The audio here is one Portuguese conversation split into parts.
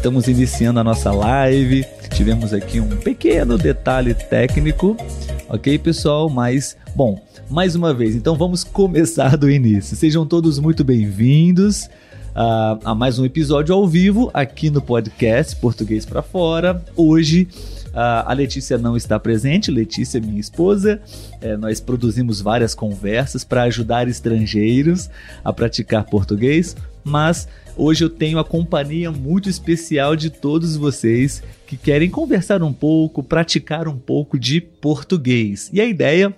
Estamos iniciando a nossa live. Tivemos aqui um pequeno detalhe técnico, ok, pessoal? Mas, bom, mais uma vez, então vamos começar do início. Sejam todos muito bem-vindos uh, a mais um episódio ao vivo aqui no podcast Português para Fora. Hoje uh, a Letícia não está presente, Letícia minha esposa. É, nós produzimos várias conversas para ajudar estrangeiros a praticar português, mas hoje eu tenho a companhia muito especial de todos vocês que querem conversar um pouco, praticar um pouco de português. E a ideia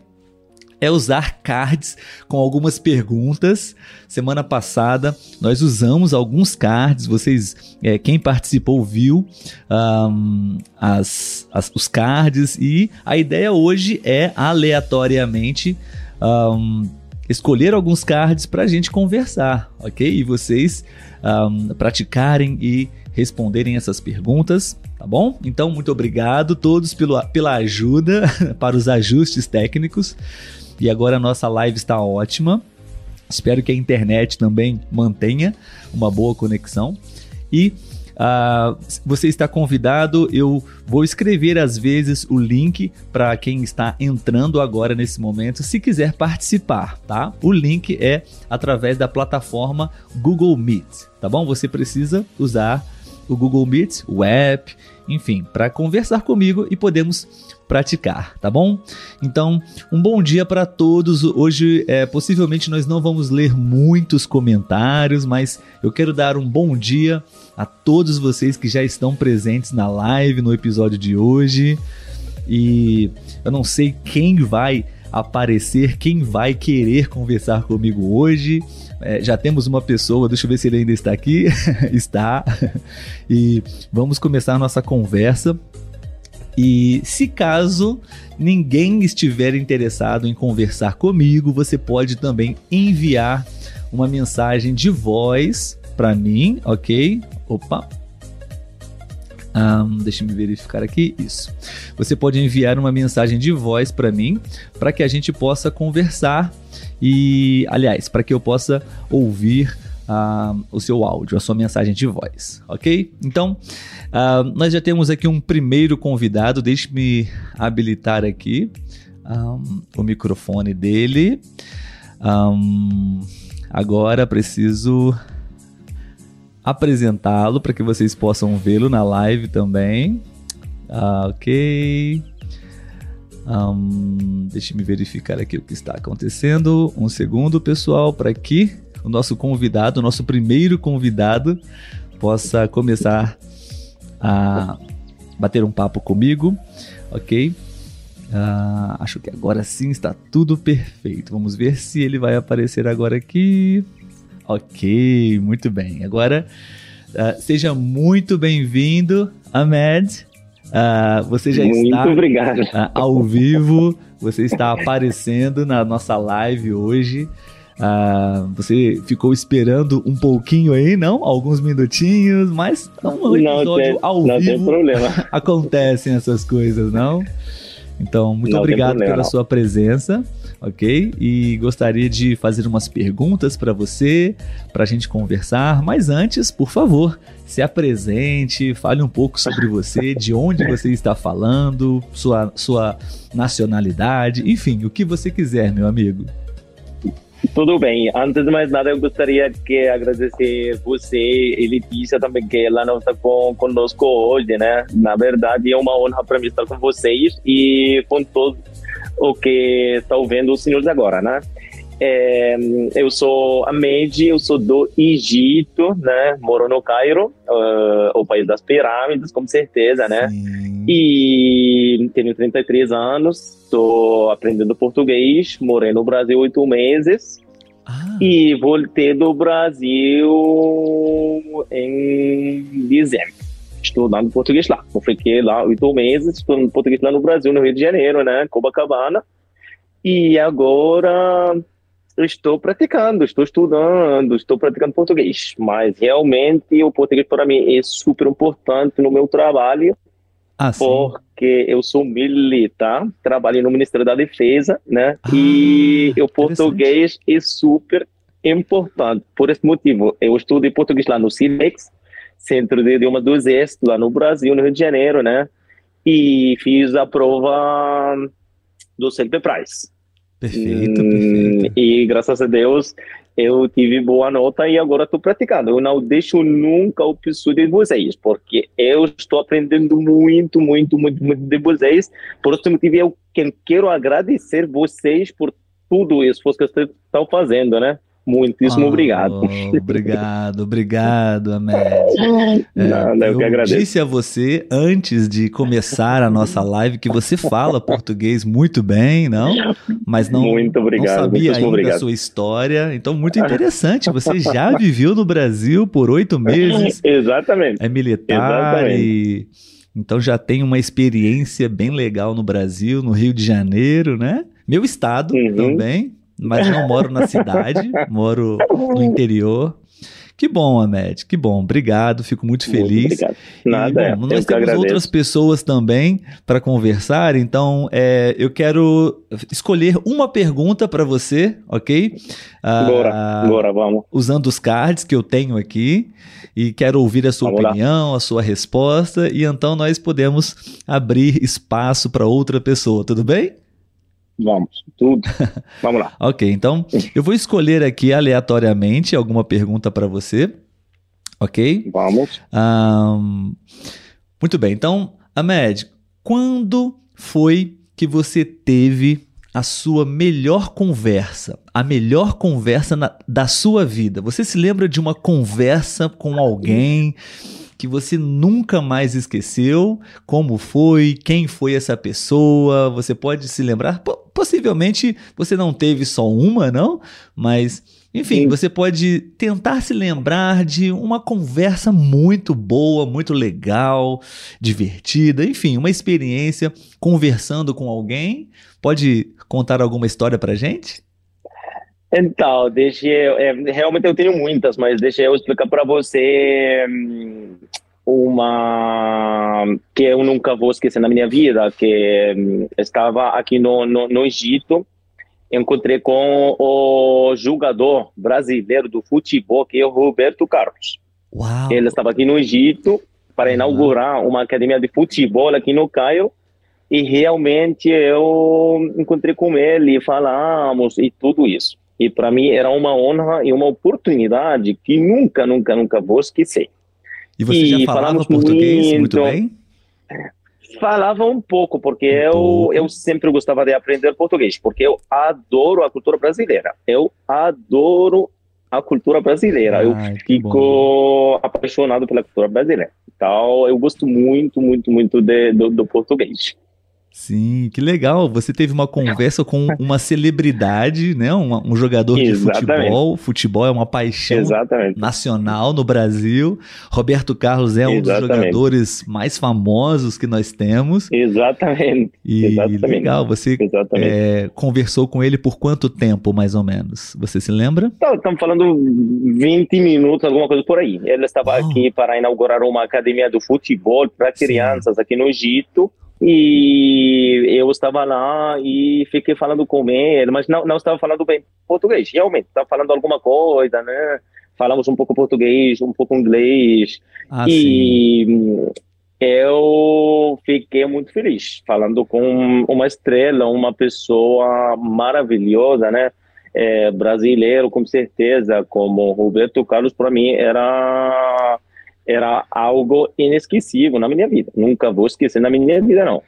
é usar cards com algumas perguntas. Semana passada nós usamos alguns cards. Vocês, é, quem participou viu um, as, as, os cards e a ideia hoje é aleatoriamente um, escolher alguns cards para a gente conversar, ok? E vocês um, praticarem e responderem essas perguntas, tá bom? Então, muito obrigado todos pelo, pela ajuda para os ajustes técnicos. E agora a nossa live está ótima. Espero que a internet também mantenha uma boa conexão. E Uh, você está convidado. Eu vou escrever às vezes o link para quem está entrando agora nesse momento, se quiser participar, tá? O link é através da plataforma Google Meet, tá bom? Você precisa usar o Google Meet, o app, enfim, para conversar comigo e podemos praticar, tá bom? Então, um bom dia para todos. Hoje, é, possivelmente, nós não vamos ler muitos comentários, mas eu quero dar um bom dia a todos vocês que já estão presentes na live no episódio de hoje. E eu não sei quem vai aparecer, quem vai querer conversar comigo hoje. É, já temos uma pessoa, deixa eu ver se ele ainda está aqui. está. E vamos começar nossa conversa. E se caso ninguém estiver interessado em conversar comigo, você pode também enviar uma mensagem de voz para mim, ok? Opa. Um, deixa me verificar aqui. Isso. Você pode enviar uma mensagem de voz para mim, para que a gente possa conversar e, aliás, para que eu possa ouvir uh, o seu áudio, a sua mensagem de voz, ok? Então, uh, nós já temos aqui um primeiro convidado, deixe-me habilitar aqui um, o microfone dele. Um, agora preciso apresentá-lo para que vocês possam vê-lo na live também. Ah, ok. Um, deixa me verificar aqui o que está acontecendo. Um segundo, pessoal, para que o nosso convidado, o nosso primeiro convidado, possa começar a bater um papo comigo, ok? Uh, acho que agora sim está tudo perfeito. Vamos ver se ele vai aparecer agora aqui. Ok, muito bem. Agora, uh, seja muito bem-vindo, Ahmed. Uh, você já muito está obrigado. ao vivo, você está aparecendo na nossa live hoje. Ah, você ficou esperando um pouquinho aí, não? Alguns minutinhos, mas um episódio não ao não vivo tem problema. acontecem essas coisas, não? Então, muito não obrigado pela não. sua presença, ok? E gostaria de fazer umas perguntas para você, para a gente conversar. Mas antes, por favor, se apresente, fale um pouco sobre você, de onde você está falando, sua, sua nacionalidade, enfim, o que você quiser, meu amigo. Tudo bem. Antes de mais nada, eu gostaria de agradecer você e Letícia também, que ela não está com, conosco hoje, né? Na verdade, é uma honra para mim estar com vocês e com todos o que estão vendo os senhores agora, né? É, eu sou Ahmed, eu sou do Egito, né? Moro no Cairo, uh, o país das pirâmides, com certeza, né? Sim. E tenho 33 anos, estou aprendendo português, morei no Brasil oito meses Ah, e voltei do Brasil em dezembro, estudando português lá. Eu fiquei lá oito meses estudando português lá no Brasil, no Rio de Janeiro, né, Copacabana. E agora estou praticando, estou estudando, estou praticando português. Mas realmente o português para mim é super importante no meu trabalho ah porque eu sou militar, trabalho no Ministério da Defesa, né? Ah, e o português é super importante. Por esse motivo, eu estudei português lá no CIDEX. Centro de Idiomas do Exército, lá no Brasil, no Rio de Janeiro, né? E fiz a prova do CLP Price. Perfeito, hum, perfeito. E graças a Deus eu tive boa nota e agora estou praticando. Eu não deixo nunca o episódio de vocês, porque eu estou aprendendo muito, muito, muito, muito de vocês. Por esse motivo, eu quero agradecer vocês por tudo isso que vocês estão fazendo, né? Muitíssimo oh, obrigado. Obrigado, obrigado, Ahmed. É, Nada, eu, eu que agradeço. disse a você, antes de começar a nossa live, que você fala português muito bem, não? Mas não, muito obrigado, não sabia ainda obrigado. a sua história. Então, muito interessante. Você já viveu no Brasil por oito meses. Exatamente. É militar Exatamente. e... Então já tem uma experiência bem legal no Brasil, no Rio de Janeiro, né? Meu estado uhum. também, mas não moro na cidade, moro no interior. Que bom, Ahmed, que bom. Obrigado, fico muito feliz. Muito obrigado. Nada, e, bom, nós temos outras pessoas também para conversar, então é, eu quero escolher uma pergunta para você, ok? Ah, bora, bora, vamos. Usando os cards que eu tenho aqui e quero ouvir a sua vamos opinião, lá. a sua resposta, e então nós podemos abrir espaço para outra pessoa, tudo bem? Vamos, tudo. Vamos lá. ok, então eu vou escolher aqui aleatoriamente alguma pergunta para você. Ok? Vamos. Um, muito bem, então, Ahmed, quando foi que você teve a sua melhor conversa, a melhor conversa na, da sua vida? Você se lembra de uma conversa com alguém? que você nunca mais esqueceu? Como foi? Quem foi essa pessoa? Você pode se lembrar? P possivelmente você não teve só uma, não? Mas, enfim, Sim. você pode tentar se lembrar de uma conversa muito boa, muito legal, divertida, enfim, uma experiência conversando com alguém. Pode contar alguma história pra gente? Então, deixa eu. É, realmente eu tenho muitas, mas deixa eu explicar para você hum, uma que eu nunca vou esquecer na minha vida, que hum, estava aqui no, no, no Egito, encontrei com o jogador brasileiro do futebol, que é o Roberto Carlos. Uau. Ele estava aqui no Egito para inaugurar uma academia de futebol aqui no Caio e realmente eu encontrei com ele, falamos e tudo isso. E para mim era uma honra e uma oportunidade que nunca, nunca, nunca vou esquecer. E você e já falava português muito, muito bem? Falava um pouco, porque um eu, pouco. eu sempre gostava de aprender português, porque eu adoro a cultura brasileira. Eu adoro a cultura brasileira. Ai, eu fico apaixonado pela cultura brasileira. Então, eu gosto muito, muito, muito de, do, do português. Sim, que legal. Você teve uma conversa com uma celebridade, né? Um, um jogador Exatamente. de futebol. Futebol é uma paixão Exatamente. nacional no Brasil. Roberto Carlos é um Exatamente. dos jogadores mais famosos que nós temos. Exatamente. E legal, você é, conversou com ele por quanto tempo, mais ou menos? Você se lembra? Estamos falando 20 minutos, alguma coisa por aí. Ele estava oh. aqui para inaugurar uma academia do futebol para crianças Sim. aqui no Egito. E eu estava lá e fiquei falando com ele, mas não, não estava falando bem português, realmente, estava falando alguma coisa, né? Falamos um pouco português, um pouco inglês. Ah, e sim. eu fiquei muito feliz falando com uma estrela, uma pessoa maravilhosa, né? É, brasileiro, com certeza, como Roberto Carlos, para mim era era algo inesquecível na minha vida. Nunca vou esquecer na minha vida, não.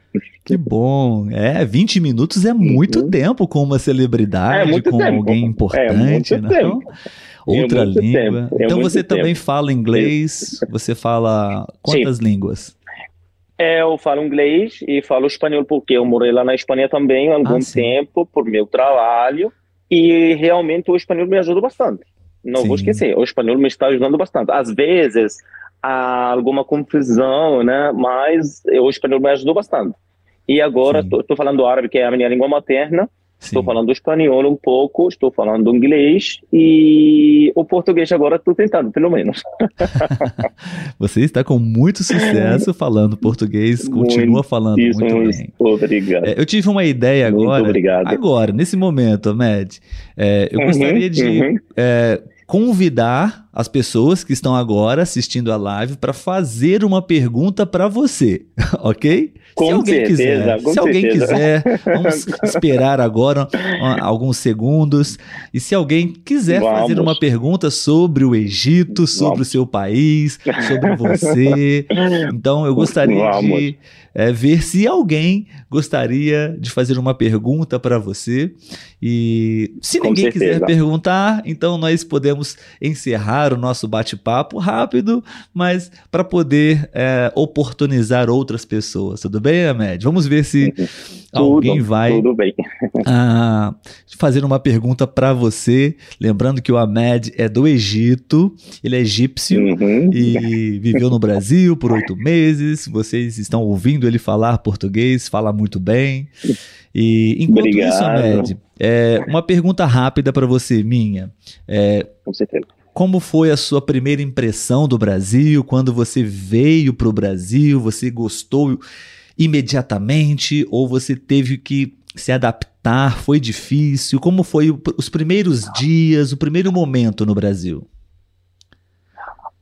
Que bom. É, 20 minutos é muito uhum. tempo com uma celebridade, é com tempo. alguém importante, é não? Tempo. Outra é língua. É então você tempo. também fala inglês, você fala quantas Sim. línguas? Eu falo inglês e falo espanhol porque eu morei lá na Espanha também há algum ah, tempo por meu trabalho e realmente o espanhol me ajuda bastante. Não sim. vou esquecer, o espanhol me está ajudando bastante. Às vezes há alguma confusão, né? Mas o espanhol me ajudou bastante. E agora estou falando árabe, que é a minha língua materna. Estou falando espanhol um pouco, estou falando inglês e o português agora estou tentando, pelo menos. Você está com muito sucesso falando português, continua muito, falando isso, muito bem. Obrigado. É, eu tive uma ideia agora. Muito obrigado. Agora, nesse momento, Med, é, eu uhum, gostaria de uhum. é, convidar as pessoas que estão agora assistindo a live para fazer uma pergunta para você, ok? Com se alguém certeza, quiser, se alguém certeza. quiser, vamos esperar agora alguns segundos. E se alguém quiser fazer Vamos. uma pergunta sobre o Egito, sobre o Vamos. seu país, sobre você, então eu gostaria Vamos. de é, ver se alguém gostaria de fazer uma pergunta para você. E se Com ninguém quiser certeza. perguntar, então nós podemos encerrar o nosso bate-papo rápido, mas para poder é, oportunizar outras pessoas. Tudo bem, Ahmed? Vamos ver se alguém Tudo, vai Tudo bem. ah, fazer uma pergunta para você. Lembrando que o Ahmed é do Egito, ele é egípcio Uhum. e viveu no Brasil por oito meses. Vocês estão ouvindo ele falar português, fala muito bem. E enquanto Obrigado. isso, Ahmed, é, uma pergunta rápida para você, minha. É, Com certeza. como foi a sua primeira impressão do Brasil? Quando você veio para o Brasil, você gostou imediatamente ou você teve que se adaptar? Foi difícil? Como foi os primeiros dias, o primeiro momento no Brasil?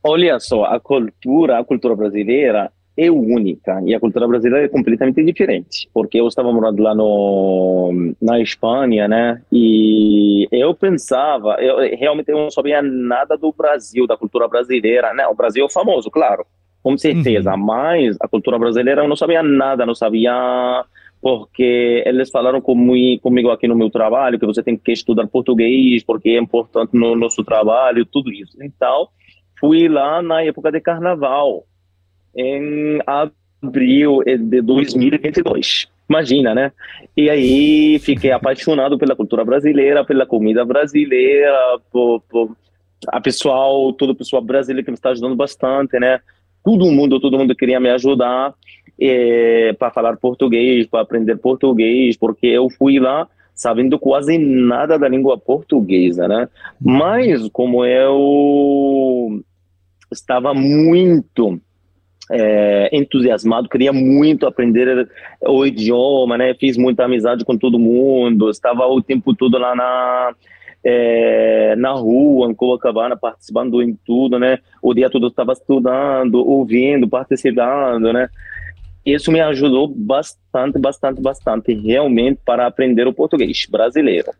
Olha só, a cultura, a cultura brasileira é única e a cultura brasileira é completamente diferente, porque eu estava morando lá no na Espanha, né? E eu pensava, eu realmente eu não sabia nada do Brasil, da cultura brasileira, né? O Brasil é famoso, claro, com certeza, mas a cultura brasileira eu não sabia nada, não sabia porque eles falaram comi- comigo aqui no meu trabalho que você tem que estudar português porque é importante no nosso trabalho, tudo isso. Então fui lá na época de carnaval, em abril de 2022. Imagina, né? E aí fiquei apaixonado pela cultura brasileira, pela comida brasileira, por, por a pessoal, todo o pessoal brasileiro que me está ajudando bastante, né? Todo mundo, todo mundo queria me ajudar para falar português, para aprender português, porque eu fui lá sabendo quase nada da língua portuguesa, né? Mas como eu estava muito é, entusiasmado, queria muito aprender o idioma, né? Fiz muita amizade com todo mundo, estava o tempo todo lá na é, na rua, em Copacabana, participando em tudo, né? O dia todo estava estudando, ouvindo, participando, né? Isso me ajudou bastante, bastante, bastante, realmente, para aprender o português brasileiro.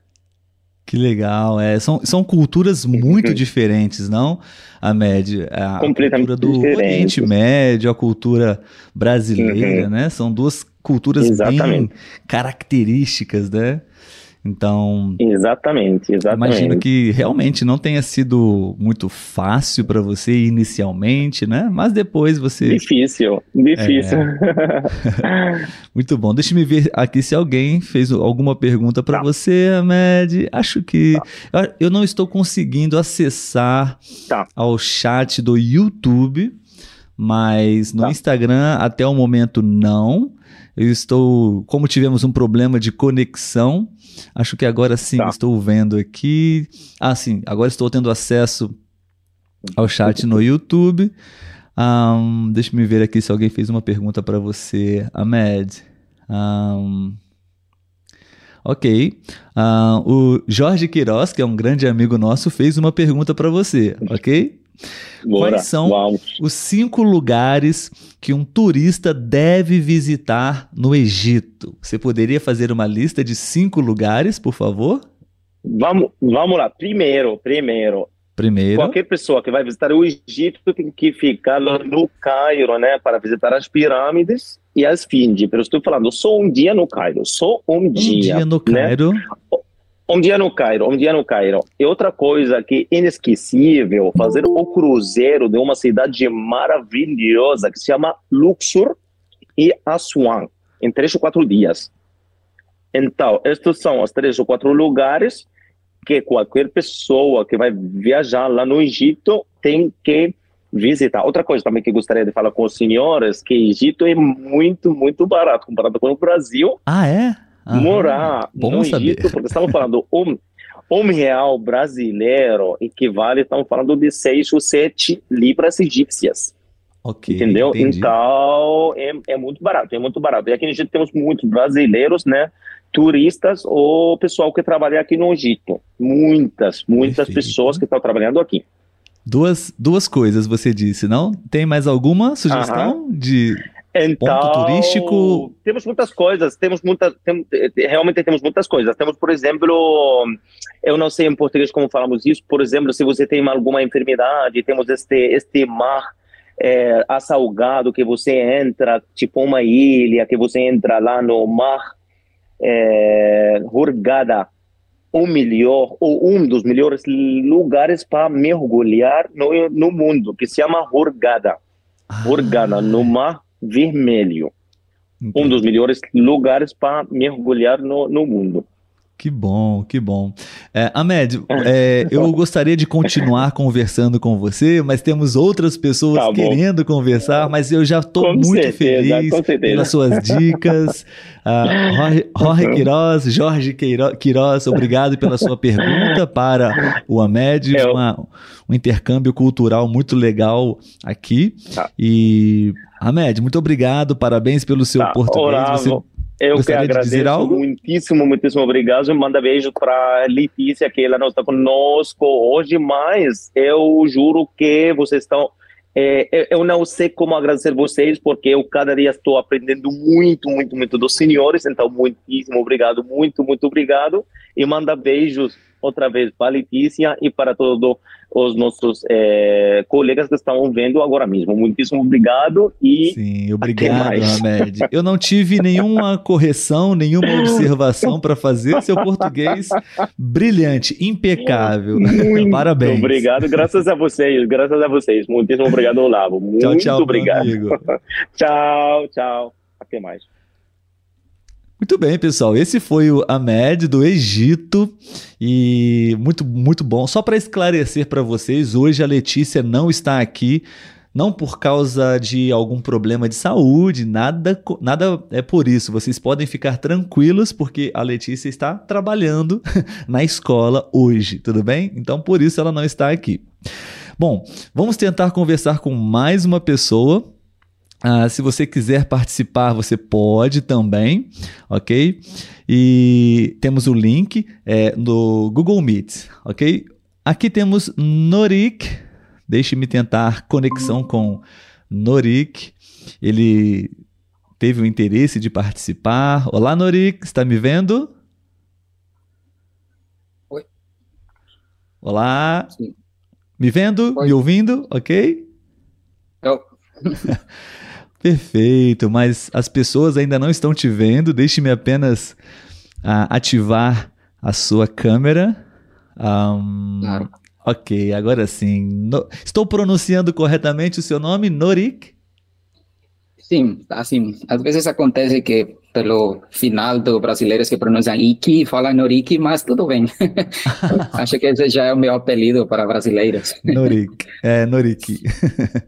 Que legal, é, são, são culturas muito diferentes, não? A média, a cultura do diferentes. Oriente Médio, a cultura brasileira, Uhum. né? São duas culturas bem Exatamente. características, né? Então, Exatamente, exatamente. imagino que realmente não tenha sido muito fácil para você inicialmente, né? Mas depois você Difícil, difícil. Muito bom. Deixa me ver aqui se alguém fez alguma pergunta para Tá. você, Ahmed. Acho que eu não estou conseguindo acessar Tá. ao chat do YouTube, mas no Tá. Instagram até o momento não. Eu estou, como tivemos um problema de conexão, acho que agora sim Tá. estou vendo aqui. Ah, sim, agora estou tendo acesso ao chat no YouTube. Ahn, deixa me ver aqui se alguém fez uma pergunta para você, Ahmed. Ahn, ok. Ahn, o Jorge Queiroz, que é um grande amigo nosso, fez uma pergunta para você, ok? Bora, Quais são vamos. os cinco lugares que um turista deve visitar no Egito? Você poderia fazer uma lista de cinco lugares, por favor? Vamos, vamos lá. Primeiro, primeiro, Primeiro. qualquer pessoa que vai visitar o Egito tem que ficar lá no Cairo, né, para visitar as pirâmides e as Esfinge. Pero estou falando só um dia no Cairo, só um Um dia. dia no né? Cairo. Um dia no Cairo, dia no Cairo. E outra coisa que é inesquecível, fazer o cruzeiro de uma cidade maravilhosa que se chama Luxor e Aswan, em três ou quatro dias. Então, estes são os três ou quatro lugares que qualquer pessoa que vai viajar lá no Egito tem que visitar. Outra coisa também que gostaria de falar com os senhores, que Egito é muito, muito barato comparado com o Brasil Ah, é? Aham. morar no saber. Egito, porque estamos falando um, um real brasileiro equivale, estamos falando de seis ou sete libras egípcias, Ok. entendeu? entendi. Então, é, é muito barato, é muito barato. E aqui no Egito temos muitos brasileiros, né? Turistas ou pessoal que trabalha aqui no Egito. Muitas, muitas Perfeito. pessoas que estão trabalhando aqui. Duas, duas coisas você disse, não? Tem mais alguma sugestão de então, ponto turístico? Temos muitas coisas, temos muitas, tem, realmente temos muitas coisas. Temos, por exemplo, eu não sei em português como falamos isso, por exemplo, se você tem alguma enfermidade, temos este, este mar é, assalgado que você entra, tipo uma ilha, que você entra lá no mar é, Hurghada, o melhor, ou um dos melhores lugares para mergulhar no, no mundo, que se chama Hurghada. Ah. Hurghada, no Mar Vermelho. Entendi. Um dos melhores lugares para mergulhar no, no mundo. Que bom, que bom. É, Ahmed, é, eu gostaria de continuar conversando com você, mas temos outras pessoas tá querendo conversar, mas eu já estou muito certeza, feliz pelas suas dicas. Uh, Jorge, Jorge Queiroz, Jorge Queiroz, obrigado pela sua pergunta para o Ahmed. Uma, um intercâmbio cultural muito legal aqui. Tá. E, Ahmed, muito obrigado, parabéns pelo seu tá, português. Eu que agradeço muitíssimo, muitíssimo obrigado. Manda beijo para Letícia, que ela não está conosco hoje, mas eu juro que vocês estão. É, eu não sei como agradecer vocês, porque eu cada dia estou aprendendo muito, muito, muito dos senhores. Então, muitíssimo obrigado, muito, muito obrigado. E manda beijos outra vez para a Letícia e para todos os nossos é, colegas que estão vendo agora mesmo. Muitíssimo obrigado e. Sim, obrigado, Ahmed. Eu não tive nenhuma correção, nenhuma observação para fazer. Seu português brilhante, impecável. Muito Parabéns. Obrigado, graças a vocês, graças a vocês. Muitíssimo obrigado, Olavo. Muito tchau, tchau, obrigado. tchau, tchau. Até mais. Muito bem, pessoal. Esse foi o Ahmed do Egito e muito muito bom. Só para esclarecer para vocês, hoje a Letícia não está aqui não por causa de algum problema de saúde, nada, nada é por isso. Vocês podem ficar tranquilos porque a Letícia está trabalhando na escola hoje, tudo bem? Então por isso ela não está aqui. Bom, vamos tentar conversar com mais uma pessoa ah, se você quiser participar, você pode também, ok? E temos o link é, no Google Meet, ok? Aqui temos Norik. Deixe-me tentar conexão com Norik. Ele teve o interesse de participar. Olá, Norik, está me vendo? Oi. Olá. Sim. Me vendo? Oi. Me ouvindo? Ok? Eu. Perfeito, mas as pessoas ainda não estão te vendo. Deixe-me apenas uh, ativar a sua câmera. Um, claro. Ok, agora sim. No... Estou pronunciando corretamente o seu nome, Norik? Sim, assim, às vezes acontece que pelo final do brasileiros que pronunciam Iki, falam Noriki, mas tudo bem. Acho que esse já é o meu apelido para brasileiros. Norik, é, Noriki.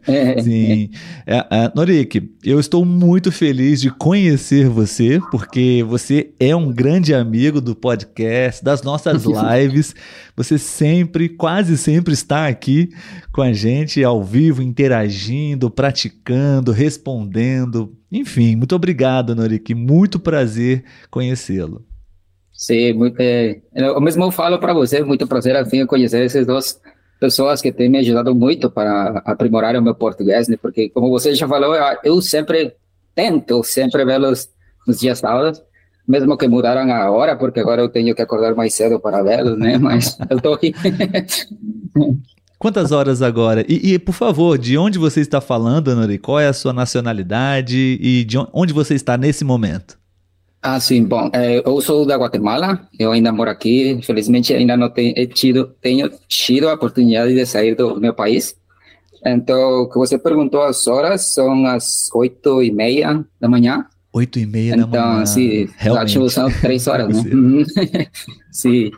É, Sim. É, é, Norik, eu estou muito feliz de conhecer você, porque você é um grande amigo do podcast, das nossas lives. Você sempre, quase sempre está aqui com a gente ao vivo, interagindo, praticando, respondendo enfim, muito obrigado, Norik. Muito prazer conhecê-lo. Sim, muito, é, eu mesmo falo para você, muito prazer assim, conhecer essas duas pessoas que têm me ajudado muito para aprimorar o meu português, né? porque como você já falou, eu sempre tento sempre vê-los nos dias sábados, mesmo que mudaram a hora, porque agora eu tenho que acordar mais cedo para vê-los, né? Mas eu estou aqui. Quantas horas agora? E, e, por favor, de onde você está falando, Nori? Qual é a sua nacionalidade e de onde você está nesse momento? Ah, sim. Bom, é, eu sou da Guatemala. Eu ainda moro aqui. Infelizmente, ainda não tenho tido, tenho tido a oportunidade de sair do meu país. Então, o que você perguntou as horas são as oito e meia da manhã. Oito e meia então, da manhã. Então, sim, Realmente. são três horas, né? sim.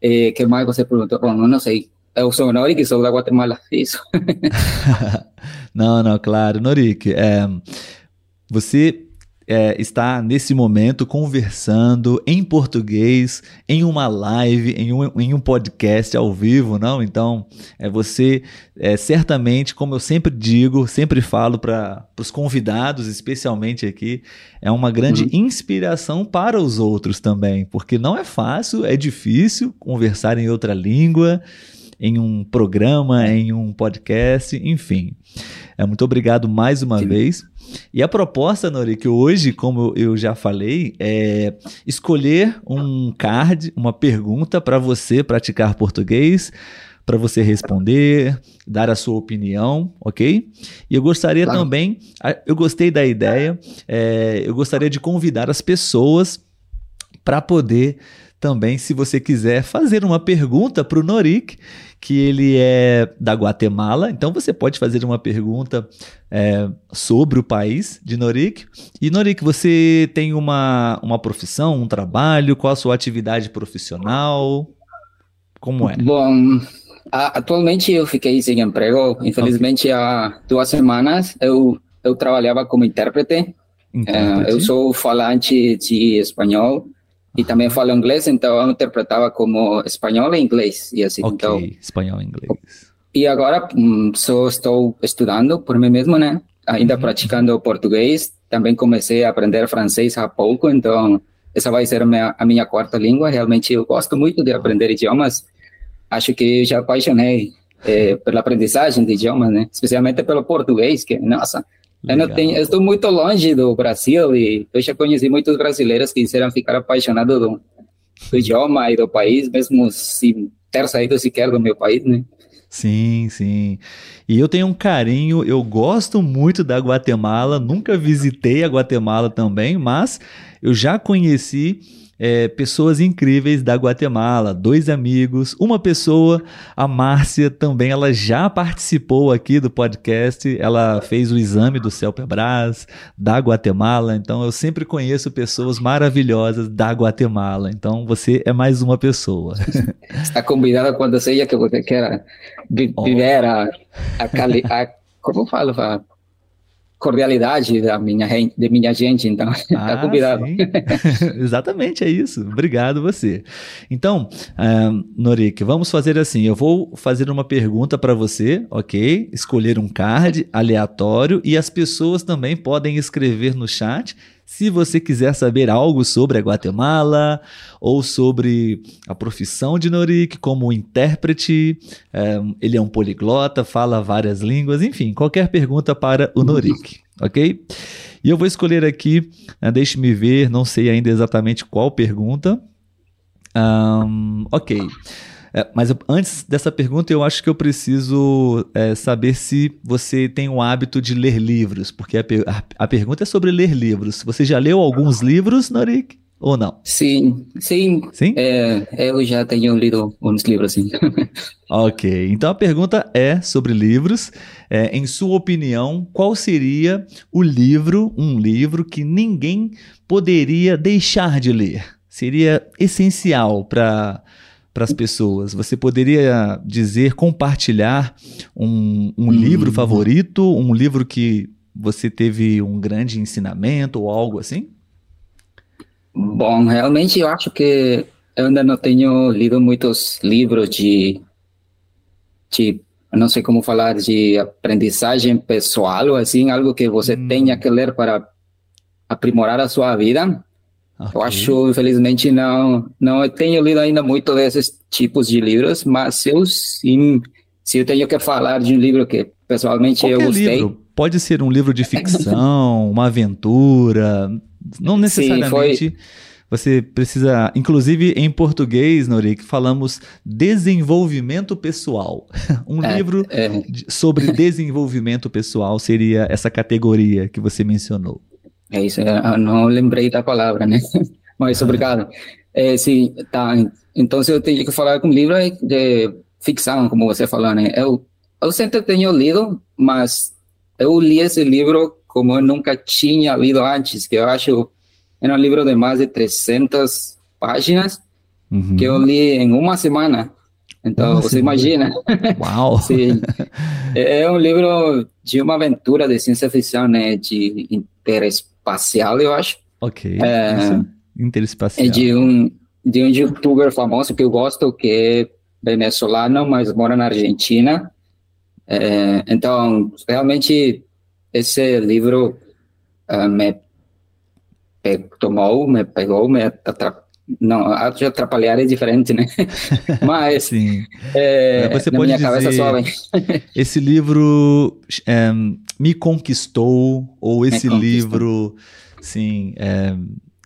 E, que mais você perguntou? Bom, eu não sei eu sou o Norik, sou da Guatemala, isso. não, não, claro. Norik, é, você é, está nesse momento conversando em português, em uma live, em um, em um podcast ao vivo, não? Então, é você é, certamente, como eu sempre digo, sempre falo para os convidados, especialmente aqui, é uma grande uhum. inspiração para os outros também, porque não é fácil, é difícil conversar em outra língua em um programa, em um podcast, enfim. É, muito obrigado mais uma Sim. vez. E a proposta, Nori, que hoje, como eu já falei, é escolher um card, uma pergunta para você praticar português, para você responder, dar a sua opinião, ok? E eu gostaria claro. também, eu gostei da ideia, é, eu gostaria de convidar as pessoas para poder também, se você quiser fazer uma pergunta para o Norik, que ele é da Guatemala, então você pode fazer uma pergunta é, sobre o país de Norik. E Norik, você tem uma, uma profissão, um trabalho? Qual a sua atividade profissional? Como é? Bom, atualmente eu fiquei sem emprego. Infelizmente, okay. há duas semanas eu, eu trabalhava como intérprete. intérprete. É, eu sou falante de espanhol e também falo inglês, então eu interpretava como espanhol e inglês. E assim, ok, então, espanhol e inglês. E agora hum, só estou estudando por mim mesmo, né? Ainda uhum. praticando português. Também comecei a aprender francês há pouco, então essa vai ser a minha, a minha quarta língua. Realmente eu gosto muito de aprender idiomas. Acho que já apaixonei é, pela aprendizagem de idiomas, né? Especialmente pelo português, que, nossa, eu, não tenho, eu estou muito longe do Brasil e eu já conheci muitos brasileiros que quiseram ficar apaixonados do, do idioma e do país, mesmo sem ter saído sequer do meu país, né? Sim, sim. E eu tenho um carinho, eu gosto muito da Guatemala, nunca visitei a Guatemala também, mas eu já conheci é, pessoas incríveis da Guatemala, dois amigos, uma pessoa, a Márcia também, ela já participou aqui do podcast, ela fez o exame do Celpebras, da Guatemala, então eu sempre conheço pessoas maravilhosas da Guatemala, então você é mais uma pessoa. Está convidada quando seja que você queira viver a, a, a, como falo, a cordialidade da minha, de minha gente, então tá ah, convidado. Exatamente, é isso. Obrigado você. Então, uh, Norik, vamos fazer assim, eu vou fazer uma pergunta para você, ok? Escolher um card aleatório e as pessoas também podem escrever no chat se você quiser saber algo sobre a Guatemala ou sobre a profissão de Norik como intérprete, é, ele é um poliglota, fala várias línguas, enfim, qualquer pergunta para o Norik, ok? E eu vou escolher aqui, né, deixe-me ver, não sei ainda exatamente qual pergunta. Um, ok. É, mas eu, antes dessa pergunta, eu acho que eu preciso é, saber se você tem o hábito de ler livros, porque a, a, a, pergunta é sobre ler livros. Você já leu alguns livros, Norik? Ou não? Sim, sim. Sim? É, eu já tenho lido uns livros, sim. ok, então a pergunta é sobre livros. É, em sua opinião, qual seria o livro, um livro que ninguém poderia deixar de ler? Seria essencial para para as pessoas? Você poderia dizer, compartilhar um, um hum. livro favorito, um livro que você teve um grande ensinamento ou algo assim? Bom, realmente eu acho que eu ainda não tenho lido muitos livros de, de não sei como falar, de aprendizagem pessoal ou assim, algo que você hum. tenha que ler para aprimorar a sua vida. Okay. Eu acho, infelizmente, não, não tenho lido ainda muito desses tipos de livros, mas se eu sim, se eu tenho que falar de um livro que pessoalmente Qualquer eu gostei. Livro. Pode ser um livro de ficção, uma aventura, não necessariamente. Sim, você precisa, inclusive em português, Norik, falamos desenvolvimento pessoal. Um é, livro é. sobre desenvolvimento pessoal seria essa categoria que você mencionou. É isso, não lembrei da palavra, né? Mas obrigado. É, sim, tá. Então, se eu tenho que falar com livro de ficção, como você falou, né? Eu, eu sempre tenho lido, mas eu li esse livro como eu nunca tinha lido antes, que eu acho era um livro de mais de 300 páginas, uhum. que eu li em uma semana. Então, uma você semana. imagina. Uau! Sim. É um livro de uma aventura de ciência ficção, né? De interesse interespacial, eu acho. Ok. É, interespacial. É de um, de um youtuber famoso que eu gosto, que é venezuelano, mas mora na Argentina. É, então, realmente, esse livro uh, me tomou, me pegou, me, não, atrapalhar é diferente, né? Mas Sim. É, Você pode dizer, esse livro é, me conquistou, ou esse livro, sim, é,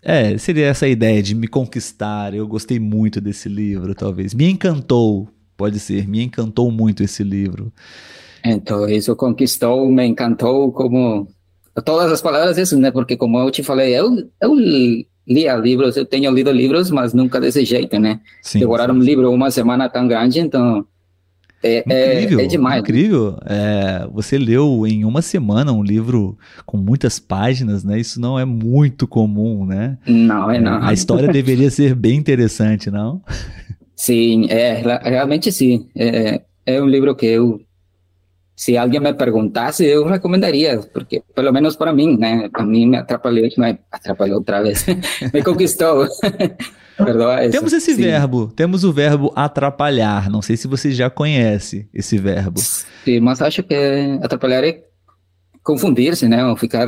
é, seria essa ideia de me conquistar. Eu gostei muito desse livro, talvez. Me encantou, pode ser, me encantou muito esse livro. Então, isso conquistou, me encantou como todas as palavras isso, né? Porque como eu te falei, eu, eu lia livros, eu tenho lido livros, mas nunca desse jeito, né? Sim, Devorar sim. um livro uma semana tão grande, então é, é incrível, é, é demais. Incrível. É, você leu em uma semana um livro com muitas páginas, né? Isso não é muito comum, né? Não, é não. A história deveria ser bem interessante, não? Sim, é, realmente sim. É, é um livro que eu se alguém me perguntasse, eu recomendaria, porque pelo menos para mim, né? A mim me atrapalhou, me atrapalhou outra vez, me conquistou. Perdoa temos esse sim. verbo, temos o verbo atrapalhar. Não sei se você já conhece esse verbo. Sim, mas acho que atrapalhar é confundir-se, né? Ou ficar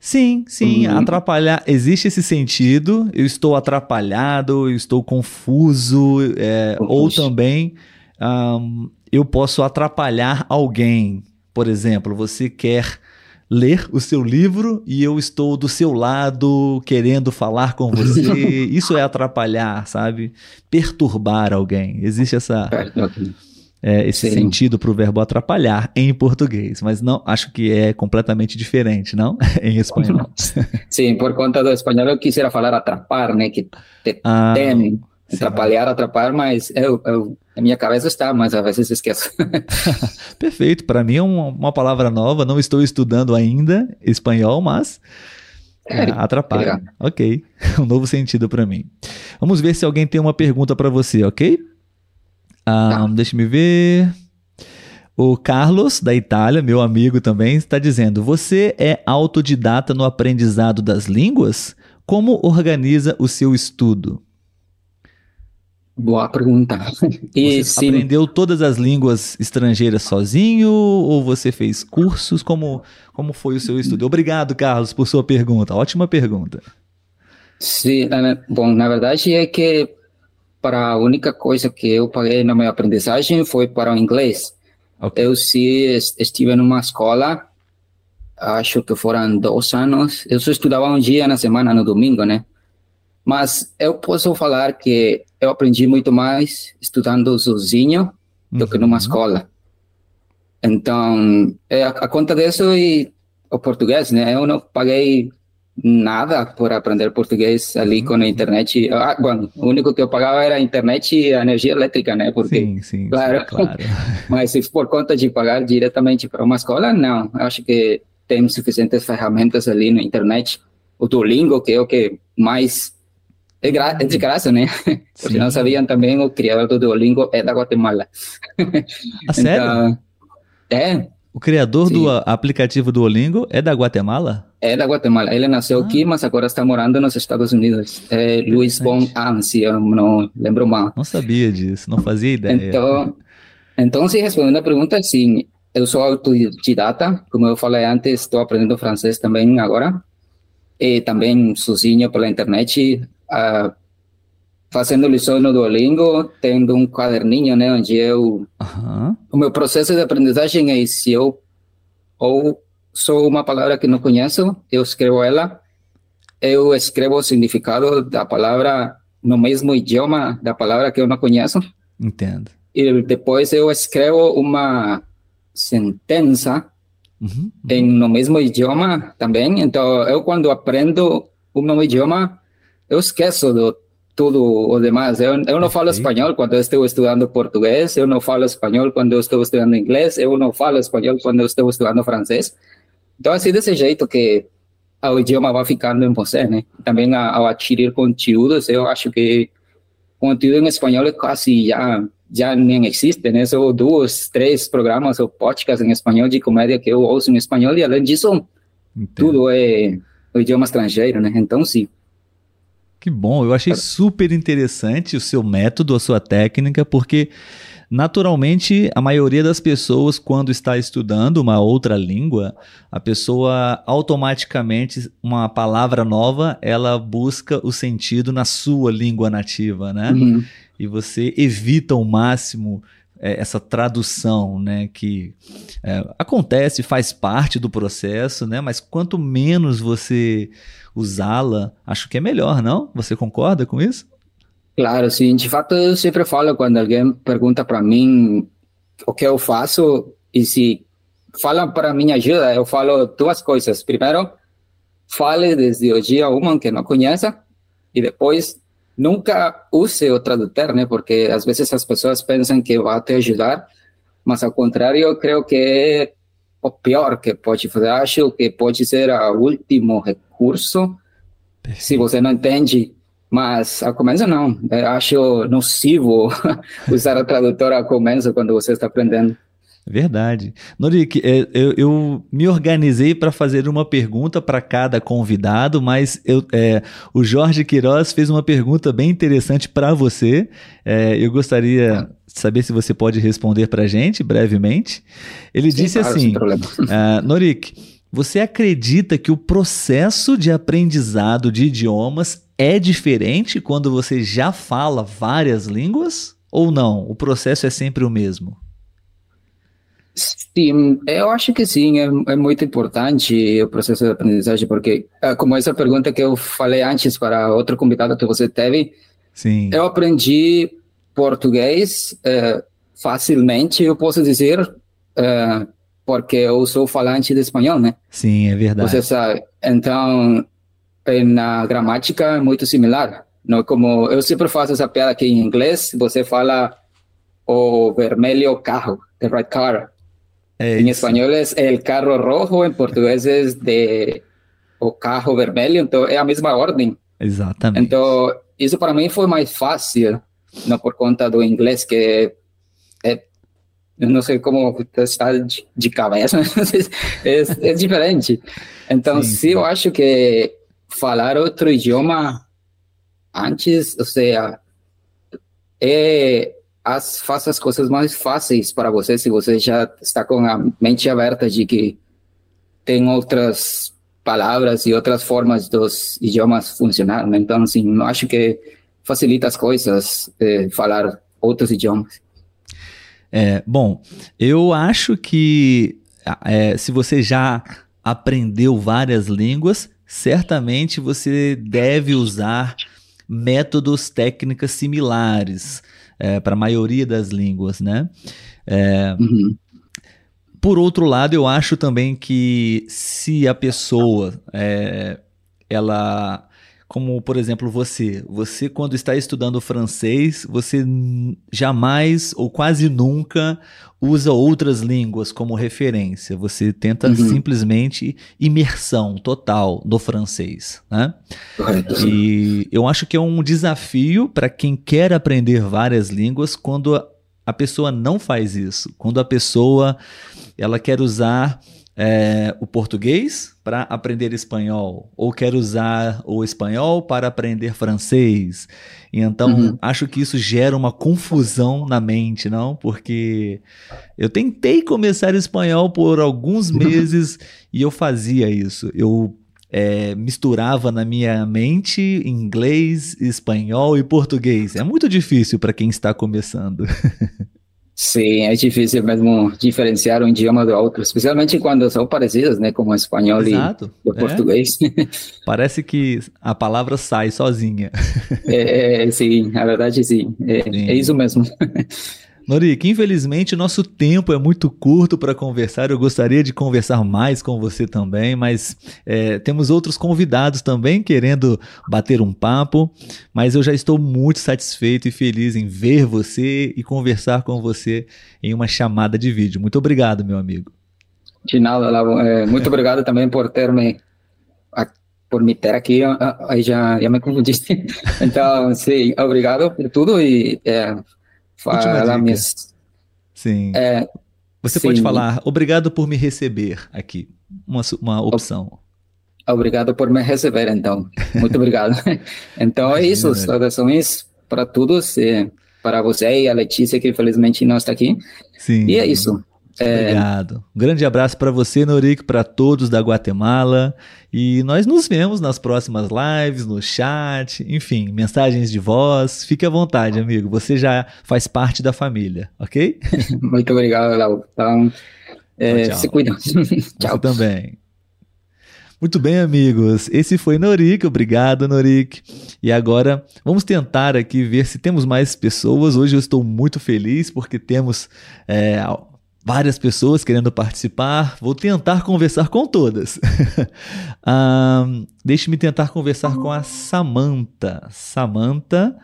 Sim, sim, uhum. atrapalhar. Existe esse sentido. Eu estou atrapalhado, eu estou confuso, é, ou também um, eu posso atrapalhar alguém. Por exemplo, você quer ler o seu livro e eu estou do seu lado querendo falar com você. Isso é atrapalhar, sabe? Perturbar alguém. Existe essa. É, esse Sim. sentido para o verbo atrapalhar em português, mas não acho que é completamente diferente, não? em espanhol. Sim, por conta do espanhol eu quisera falar atrapar, né? Que te, ah, tem atrapalhar, atrapalhar, mas eu, eu na minha cabeça está, mas às vezes esqueço. Perfeito, para mim é uma, uma, palavra nova, não estou estudando ainda espanhol, mas é, atrapalha. Ok, um novo sentido para mim. Vamos ver se alguém tem uma pergunta para você, ok? tá. Deixa me ver. O Carlos, da Itália, meu amigo também, está dizendo: Você é autodidata no aprendizado das línguas? Como organiza o seu estudo? Boa pergunta. E você sim. aprendeu todas as línguas estrangeiras sozinho ou você fez cursos? Como, como foi o seu estudo? Obrigado, Carlos, por sua pergunta. Ótima pergunta. Sim, bom, na verdade é que para a única coisa que eu paguei na minha aprendizagem foi para o inglês. Okay. Eu sim estive numa escola, acho que foram dois anos. Eu só estudava um dia na semana, no domingo, né? Mas eu posso falar que eu aprendi muito mais estudando sozinho do uhum. que numa uhum. escola. Então, é, a, a conta disso e o português, né? Eu não paguei nada por aprender português ali uhum. com a internet. Ah, bom, o único que eu pagava era a internet e a energia elétrica, né? Porque, sim, sim, claro. claro. Mas se por conta de pagar diretamente para uma escola, não. Eu acho que tem suficientes ferramentas ali na internet. O Duolingo, que é o que mais é, gra é de graça, né? Porque não sabiam também, o criador do Duolingo é da Guatemala. Ah, sério? Então, é. O criador Sim. do aplicativo Duolingo é da Guatemala? É da Guatemala. Ele nasceu ah. aqui, mas agora está morando nos Estados Unidos. É Luiz Bon se eu não lembro mal. Não sabia disso, não fazia ideia. Então, então se respondendo a pergunta, sim, eu sou autodidata, como eu falei antes, estou aprendendo francês também agora. E também sozinho pela internet, uh, fazendo lições no Duolingo, tendo um caderninho, né, onde eu... Uhum. O meu processo de aprendizagem é se eu ou sou uma palavra que não conheço, eu escrevo ela, eu escrevo o significado da palavra no mesmo idioma da palavra que eu não conheço. Entendo. E depois eu escrevo uma sentença uhum, uhum. Em, no mesmo idioma também. Então, eu quando aprendo um novo idioma, eu esqueço do tudo o demais. Eu, eu não falo espanhol quando eu estou estudando português, eu não falo espanhol quando eu estou estudando inglês, eu não falo espanhol quando eu estou estudando francês. Então, assim, desse jeito que o idioma vai ficando em você, né? Também ao adquirir conteúdos, eu acho que conteúdo em espanhol é quase já já nem existe, né? São dois, três programas ou podcasts em espanhol de comédia que eu ouço em espanhol e além disso, Entendo. tudo é o idioma estrangeiro, né? Então, sim. Que bom, eu achei super interessante o seu método, a sua técnica, porque naturalmente a maioria das pessoas, quando está estudando uma outra língua, a pessoa automaticamente, uma palavra nova, ela busca o sentido na sua língua nativa, né? Uhum. E você evita ao máximo é, essa tradução, né, que é, acontece, faz parte do processo, né, mas quanto menos você usá-la, acho que é melhor, não? Você concorda com isso? Claro, sim. De fato, eu sempre falo quando alguém pergunta para mim o que eu faço e se falam para mim ajuda, eu falo duas coisas. Primeiro, fale desde o dia um que não conheça e depois nunca use o tradutor, né? Porque às vezes as pessoas pensam que vai te ajudar, mas ao contrário, eu creio que o pior que pode fazer. Acho que pode ser o último recurso se você não entende. Mas ao começo não. Eu acho nocivo usar o tradutor ao começo quando você está aprendendo. Verdade. Norik, é, eu, eu, me organizei para fazer uma pergunta para cada convidado, mas eu, é, o Jorge Queiroz fez uma pergunta bem interessante para você. É, eu gostaria de saber se você pode responder para a gente brevemente. Ele Sim, disse claro, assim: uh, Norik, você acredita que o processo de aprendizado de idiomas é diferente quando você já fala várias línguas? Ou não? O processo é sempre o mesmo? Sim, eu acho que sim, é, é, muito importante o processo de aprendizagem, porque, ah, como essa pergunta que eu falei antes para outro convidado que você teve, sim. eu aprendi português é, facilmente, eu posso dizer, é, porque eu sou falante de espanhol, né? Sim, é verdade. Você sabe, então, na gramática é muito similar. Não como eu sempre faço essa piada aqui em inglês, você fala o vermelho carro, the right car. Em espanhol é el carro rojo, em português é de o carro vermelho, então é a mesma ordem. Exatamente. Então, isso para mim foi mais fácil, não por conta do inglês, que é, não sei como está de, de cabeça, é, é diferente. Então, sim, sim, eu acho que falar outro idioma antes, ou seja, é as, faça as coisas mais fáceis para você se você já está com a mente aberta de que tem outras palavras e outras formas dos idiomas funcionar. Né? Então, assim, acho que facilita as coisas é, falar outros idiomas. É, bom, eu acho que é, se você já aprendeu várias línguas, certamente você deve usar métodos, técnicas similares é, para a maioria das línguas, né? É, uhum. Por outro lado, eu acho também que se a pessoa é, ela como por exemplo você, você quando está estudando francês, você jamais ou quase nunca usa outras línguas como referência. Você tenta uhum. simplesmente imersão total do francês, né? E eu acho que é um desafio para quem quer aprender várias línguas quando a pessoa não faz isso, quando a pessoa ela quer usar é, o português para aprender espanhol, ou quer usar o espanhol para aprender francês. E então, uhum. acho que isso gera uma confusão na mente, não? Porque eu tentei começar espanhol por alguns meses e eu fazia isso. Eu é, misturava na minha mente inglês, espanhol e português. É muito difícil para quem está começando. Sim, é difícil mesmo diferenciar um idioma do outro, especialmente quando são parecidos, né, como o espanhol Exato, e o é. português. Parece que a palavra sai sozinha. É, é sim, na verdade sim, é, é isso mesmo. Norik, infelizmente nosso tempo é muito curto para conversar. Eu gostaria de conversar mais com você também, mas é, temos outros convidados também querendo bater um papo. Mas eu já estou muito satisfeito e feliz em ver você e conversar com você em uma chamada de vídeo. Muito obrigado, meu amigo. De nada, Lavo. É, muito obrigado também por ter me por me ter aqui. Aí já, já me confundiste. Então, sim, obrigado por tudo e é, Fala minhas... Sim. É, Você sim. pode falar, obrigado por me receber aqui. Uma, uma opção. Obrigado por me receber, então. Muito obrigado. então é isso, saudações para todos, para você e a Letícia, que infelizmente não está aqui. Sim. E é isso. É... Obrigado. Um grande abraço para você, Norik, para todos da Guatemala. E nós nos vemos nas próximas lives, no chat, enfim, mensagens de voz. Fique à vontade, amigo. Você já faz parte da família, ok? Muito obrigado, Léo. Então, é, se cuida. tchau. Você também. Muito bem, amigos. Esse foi Norik. Obrigado, Norik. E agora vamos tentar aqui ver se temos mais pessoas. Hoje eu estou muito feliz porque temos é, várias pessoas querendo participar. Vou tentar conversar com todas. um, Deixe-me tentar conversar com a Samanta. Samanta,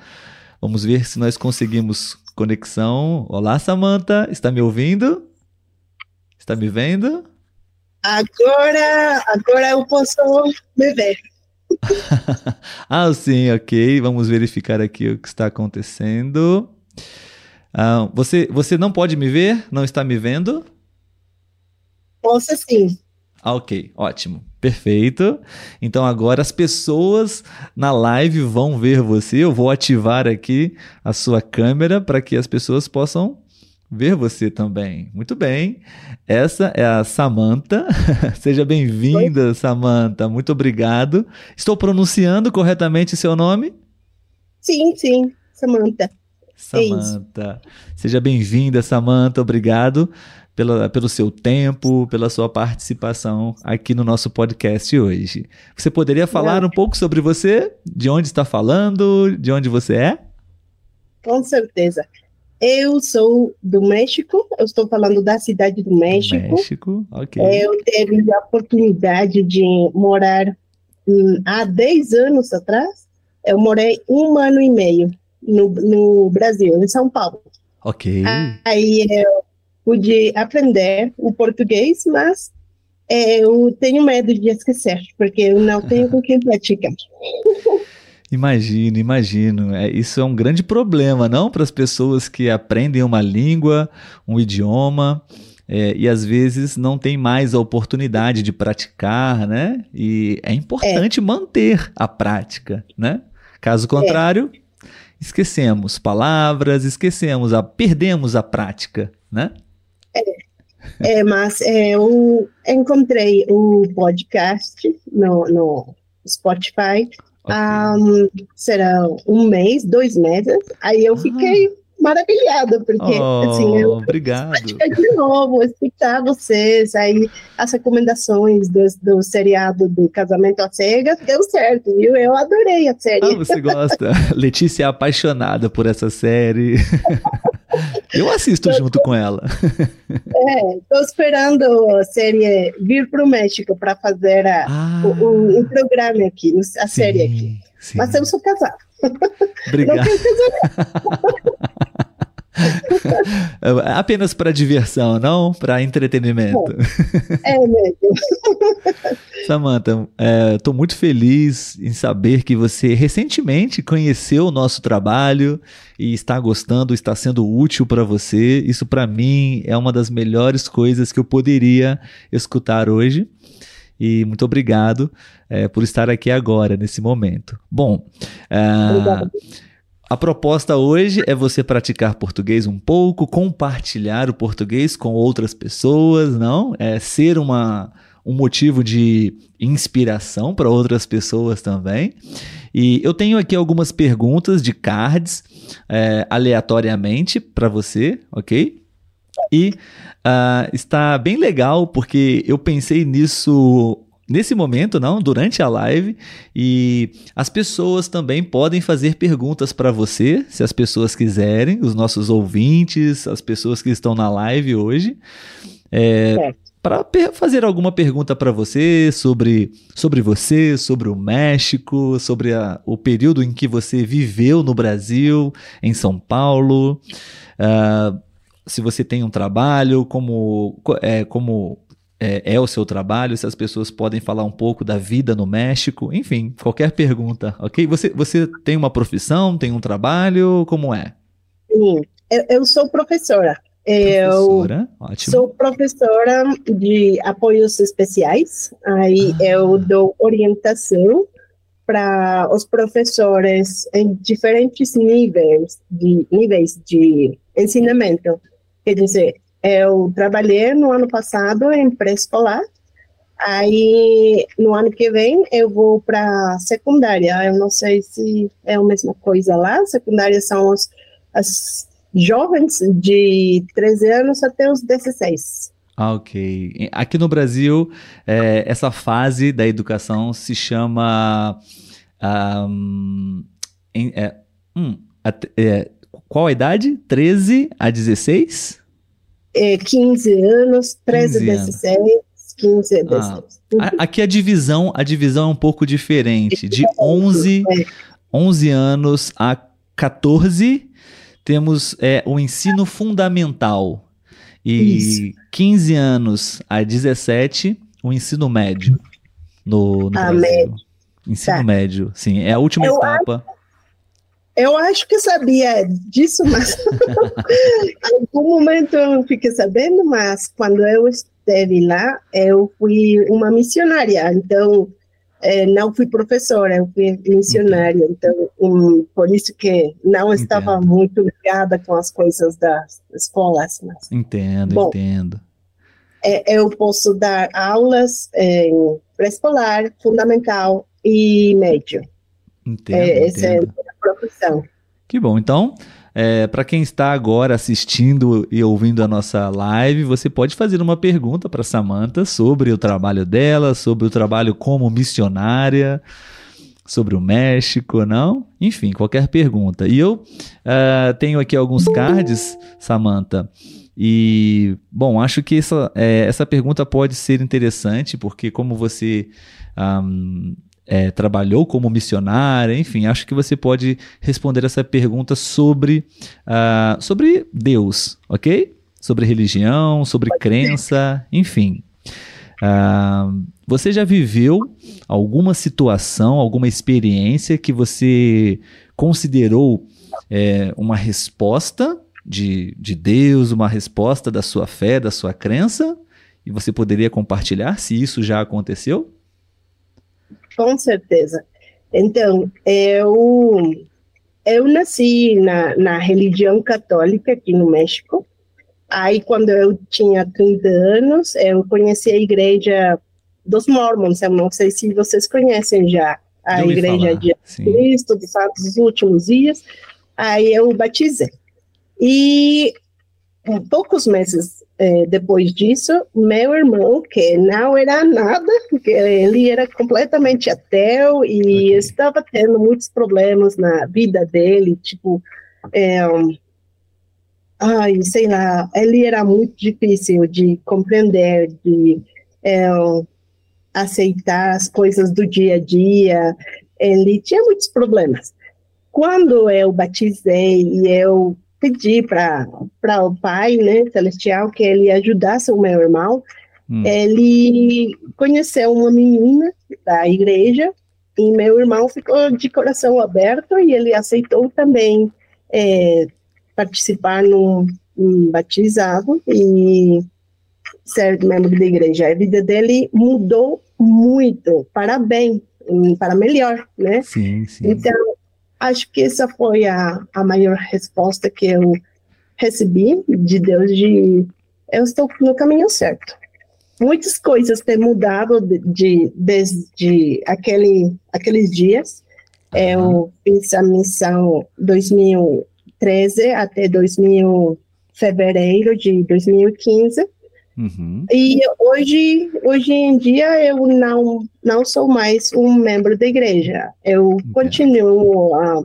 vamos ver se nós conseguimos conexão. Olá, Samanta, está me ouvindo? Está me vendo? Agora, agora eu posso me ver. ah, sim, ok. Vamos verificar aqui o que está acontecendo. Uh, você, você não pode me ver? Não está me vendo? Posso sim. Ah, ok, ótimo. Perfeito. Então agora as pessoas na live vão ver você. Eu vou ativar aqui a sua câmera para que as pessoas possam ver você também. Muito bem. Essa é a Samantha. Seja bem-vinda, Samantha. Muito obrigado. Estou pronunciando corretamente seu nome? Sim, sim, Samantha. Samantha. É Seja bem-vinda, Samantha. Obrigado pela, pelo seu tempo, pela sua participação aqui no nosso podcast hoje. Você poderia falar Não. um pouco sobre você? De onde está falando? De onde você é? Com certeza. Eu sou do México, eu estou falando da cidade do México. México, ok. Eu tive a oportunidade de morar hum, há 10 anos atrás. Eu morei um ano e meio no, no Brasil, em São Paulo. Ok. Aí eu pude aprender o português, mas é, eu tenho medo de esquecer, porque eu não tenho com quem praticar. Imagino, imagino. É, isso é um grande problema, não? Para as pessoas que aprendem uma língua, um idioma. É, e às vezes não tem mais a oportunidade de praticar, né? E é importante é. manter a prática, né? Caso contrário, é esquecemos palavras, esquecemos, a, perdemos a prática, né? É, é mas é, eu encontrei o podcast no, no Spotify okay. um, será um mês, dois meses, aí eu ah. fiquei maravilhada, porque oh, assim, eu obrigado. de novo, escutar vocês, aí as recomendações do, do seriado do Casamento às Cegas, deu certo, viu? Eu adorei a série. Ah, você gosta? Letícia é apaixonada por essa série. Eu assisto junto com ela. É, estou esperando a série vir para o México para fazer a, ah, o, o, o, programa aqui, a sim, série aqui. Sim. Mas eu sou casada. Obrigado. Apenas para diversão, não para entretenimento. É, é mesmo. Samantha, estou é, muito feliz em saber que você recentemente conheceu o nosso trabalho e está gostando, está sendo útil para você. Isso para mim é uma das melhores coisas que eu poderia escutar hoje. E muito obrigado é, por estar aqui agora, nesse momento. Bom, uh, a proposta hoje é você praticar português um pouco, compartilhar o português com outras pessoas, não? É ser uma, um motivo de inspiração para outras pessoas também. E eu tenho aqui algumas perguntas de cards é, aleatoriamente para você, ok? E uh, está bem legal porque eu pensei nisso nesse momento, não, durante a live, e as pessoas também podem fazer perguntas para você, se as pessoas quiserem, os nossos ouvintes, as pessoas que estão na live hoje. É, é. Para fazer alguma pergunta para você sobre, sobre você, sobre o México, sobre a, o período em que você viveu no Brasil, em São Paulo. Uh, se você tem um trabalho, como, é, como é, é, o seu trabalho, se as pessoas podem falar um pouco da vida no México, enfim, qualquer pergunta, ok? Você, você tem uma profissão, tem um trabalho, como é? Sim, eu, eu sou professora. Eu sou professora de apoios especiais, aí ah. eu dou orientação para os professores em diferentes níveis de níveis de ensinamento. Quer dizer, eu trabalhei no ano passado em pré-escolar, aí no ano que vem eu vou para secundária. Eu não sei se é a mesma coisa lá. Secundária são os, as jovens de 13 anos até os 16. Ah, ok. Aqui no Brasil, é, essa fase da educação se chama. Um, em, é, hum, é, qual a idade? 13 a 16? É, 15 anos, 13 15 a 16. 15 a 16. Ah, aqui a divisão, a divisão é um pouco diferente. De 11, 11 anos a 14 temos é, o ensino fundamental. E Isso. 15 anos a 17, o ensino médio no, no ah, Brasil. Médio. Ensino tá. médio, sim. É a última eu etapa. Eu acho que sabia disso, mas em algum momento eu não fiquei sabendo, mas quando eu esteve lá, eu fui uma missionária, então é, não fui professora, eu fui missionária, então um, por isso que não estava entendo. muito ligada com as coisas das escolas. Mas, entendo, bom, entendo. É, eu posso dar aulas em pré-escolar, fundamental e médio. Entendo, é, essa entendo. é a profissão. Que bom, então é, para quem está agora assistindo e ouvindo a nossa live, você pode fazer uma pergunta para Samantha sobre o trabalho dela, sobre o trabalho como missionária, sobre o México, não? Enfim, qualquer pergunta. E eu uh, tenho aqui alguns cards, Samantha. E, bom, acho que essa, é, essa pergunta pode ser interessante, porque como você um, é, trabalhou como missionária, enfim, acho que você pode responder essa pergunta sobre, uh, sobre Deus, ok? Sobre religião, sobre crença, enfim. Uh, você já viveu alguma situação, alguma experiência que você considerou é, uma resposta de, de Deus, uma resposta da sua fé, da sua crença? E você poderia compartilhar se isso já aconteceu? Com certeza. Então, eu, eu nasci na, na religião católica aqui no México. Aí, quando eu tinha 30 anos, eu conheci a igreja dos Mormons. Eu não sei se vocês conhecem já a igreja de sim. Cristo, dos Santos dos Últimos Dias. Aí eu batizei. E poucos meses é, depois disso, meu irmão, que não era nada, porque ele era completamente ateu e okay. estava tendo muitos problemas na vida dele, tipo, é, ai, sei lá, ele era muito difícil de compreender, de é, aceitar as coisas do dia a dia, ele tinha muitos problemas. Quando eu batizei e eu pedi para o Pai né, Celestial que ele ajudasse o meu irmão. Hum. Ele conheceu uma menina da igreja e meu irmão ficou de coração aberto e ele aceitou também é, participar no, no batizado e ser membro da igreja. A vida dele mudou muito, para bem, para melhor, né? Sim, sim. Então, acho que essa foi a, a maior resposta que eu recebi de Deus de eu estou no caminho certo. Muitas coisas têm mudado de, de desde aquele, aqueles dias. Uhum. Eu fiz a missão 2013 até 2000, fevereiro de 2015. Uhum. E hoje, hoje em dia eu não, não sou mais um membro da igreja. Eu continuo a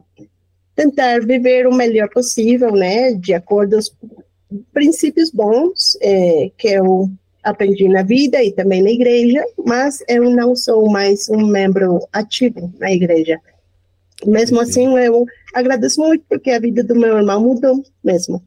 tentar viver o melhor possível, né, de acordo com os princípios bons é, que eu aprendi na vida e também na igreja, mas eu não sou mais um membro ativo na igreja. Mesmo assim, eu agradeço muito porque a vida do meu irmão mudou mesmo.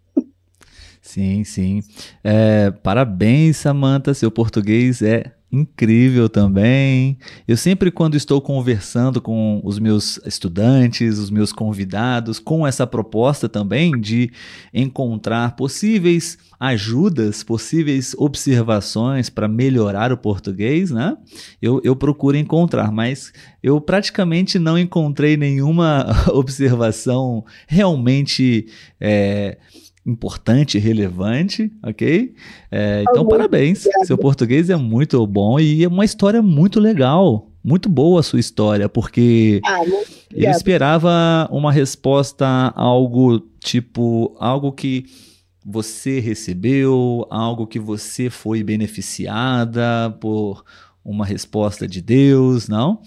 Sim, sim. É, parabéns, Samantha. Seu português é incrível também. Eu sempre, quando estou conversando com os meus estudantes, os meus convidados, com essa proposta também de encontrar possíveis ajudas, possíveis observações para melhorar o português, né? Eu, eu procuro encontrar, mas eu praticamente não encontrei nenhuma observação realmente. É, importante, relevante, ok? É, então, parabéns. Seu português é muito bom e é uma história muito legal. Muito boa a sua história, porque ah, eu esperava uma resposta algo tipo, algo que você recebeu, algo que você foi beneficiada por uma resposta de Deus, não?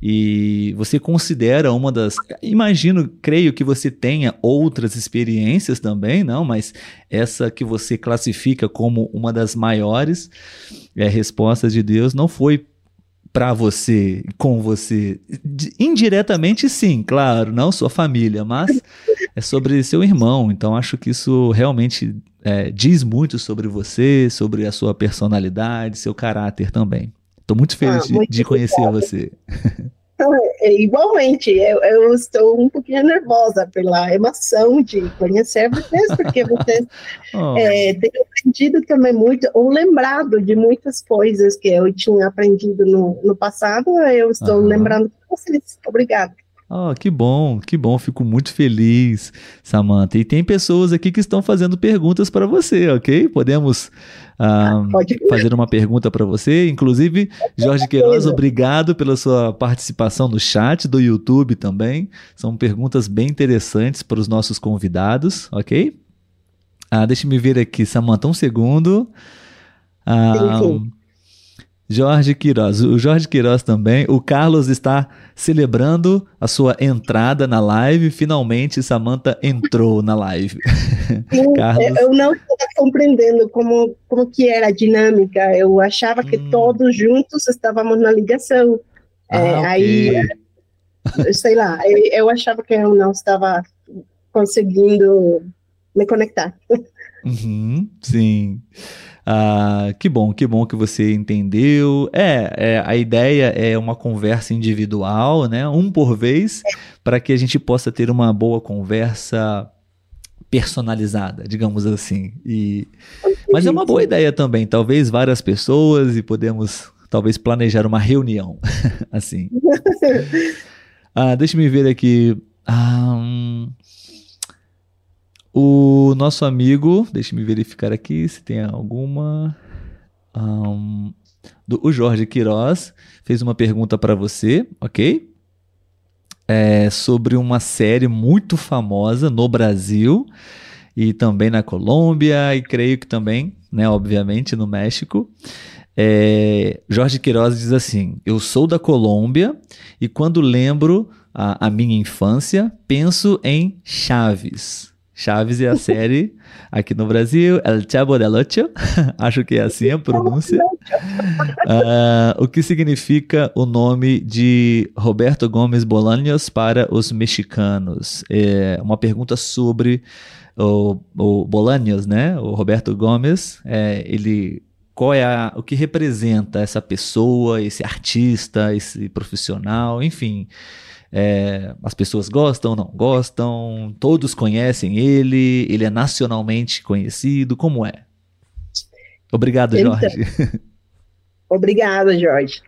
E você considera uma das. Imagino, creio que você tenha outras experiências também, não? Mas essa que você classifica como uma das maiores é, respostas de Deus não foi para você, com você. Indiretamente, sim, claro, não sua família, mas é sobre seu irmão. Então, acho que isso realmente é, diz muito sobre você, sobre a sua personalidade, seu caráter também. Estou muito feliz ah, muito de, de conhecer você. É, igualmente, eu, eu, estou um pouquinho nervosa pela emoção de conhecer vocês, porque vocês oh. é, têm aprendido também muito, ou lembrado de muitas coisas que eu tinha aprendido no, no passado, eu estou uhum. lembrando com vocês. Obrigada. Oh, que bom, que bom, fico muito feliz, Samantha. E tem pessoas aqui que estão fazendo perguntas para você, ok? Podemos uh, fazer uma pergunta para você. Inclusive, Jorge Queiroz, obrigado pela sua participação no chat do YouTube também. São perguntas bem interessantes para os nossos convidados, ok? Ah, deixa me ver aqui, Samantha, um segundo. Ah, sim, sim. Jorge Queiroz. O Jorge Queiroz também. O Carlos está celebrando a sua entrada na live. Finalmente, Samantha entrou na live. Sim, Carlos... Eu não estava compreendendo como, como que era a dinâmica. Eu achava que hum. todos juntos estávamos na ligação. Ah, é, okay. Aí, sei lá, eu, achava que eu não estava conseguindo me conectar. Uhum, sim. Ah, que bom, que bom que você entendeu. É, é, a ideia é uma conversa individual, né? Um por vez, para que a gente possa ter uma boa conversa personalizada, digamos assim. E, mas é uma boa ideia também, talvez várias pessoas e podemos talvez planejar uma reunião, assim. ah, deixa me ver aqui. Ah, hum, o nosso amigo, deixe-me verificar aqui se tem alguma. Um, do, o Jorge Queiroz fez uma pergunta para você, ok? É sobre uma série muito famosa no Brasil e também na Colômbia e creio que também, né, obviamente, no México. É, Jorge Queiroz diz assim: Eu sou da Colômbia e quando lembro a, a minha infância, penso em Chaves. Chaves é a série aqui no Brasil, El Chavo del Ocho, acho que é assim a pronúncia. Uh, o que significa o nome de Roberto Gomes Bolaños para os mexicanos? É uma pergunta sobre o, o Bolaños, né? O Roberto Gomes, é, ele qual é a, o que representa essa pessoa, esse artista, esse profissional, enfim. É, as pessoas gostam, não gostam, todos conhecem ele, ele é nacionalmente conhecido, como é? Obrigado, então, Jorge. Obrigada, Jorge.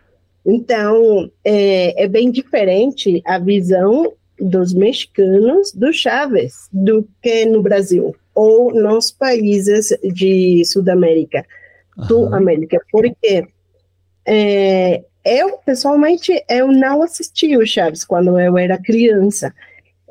Então, é, é, bem diferente a visão dos mexicanos do Chaves do que no Brasil ou nos países de Sudamérica, do América, porque é, eu, pessoalmente, eu não assisti o Chaves quando eu era criança.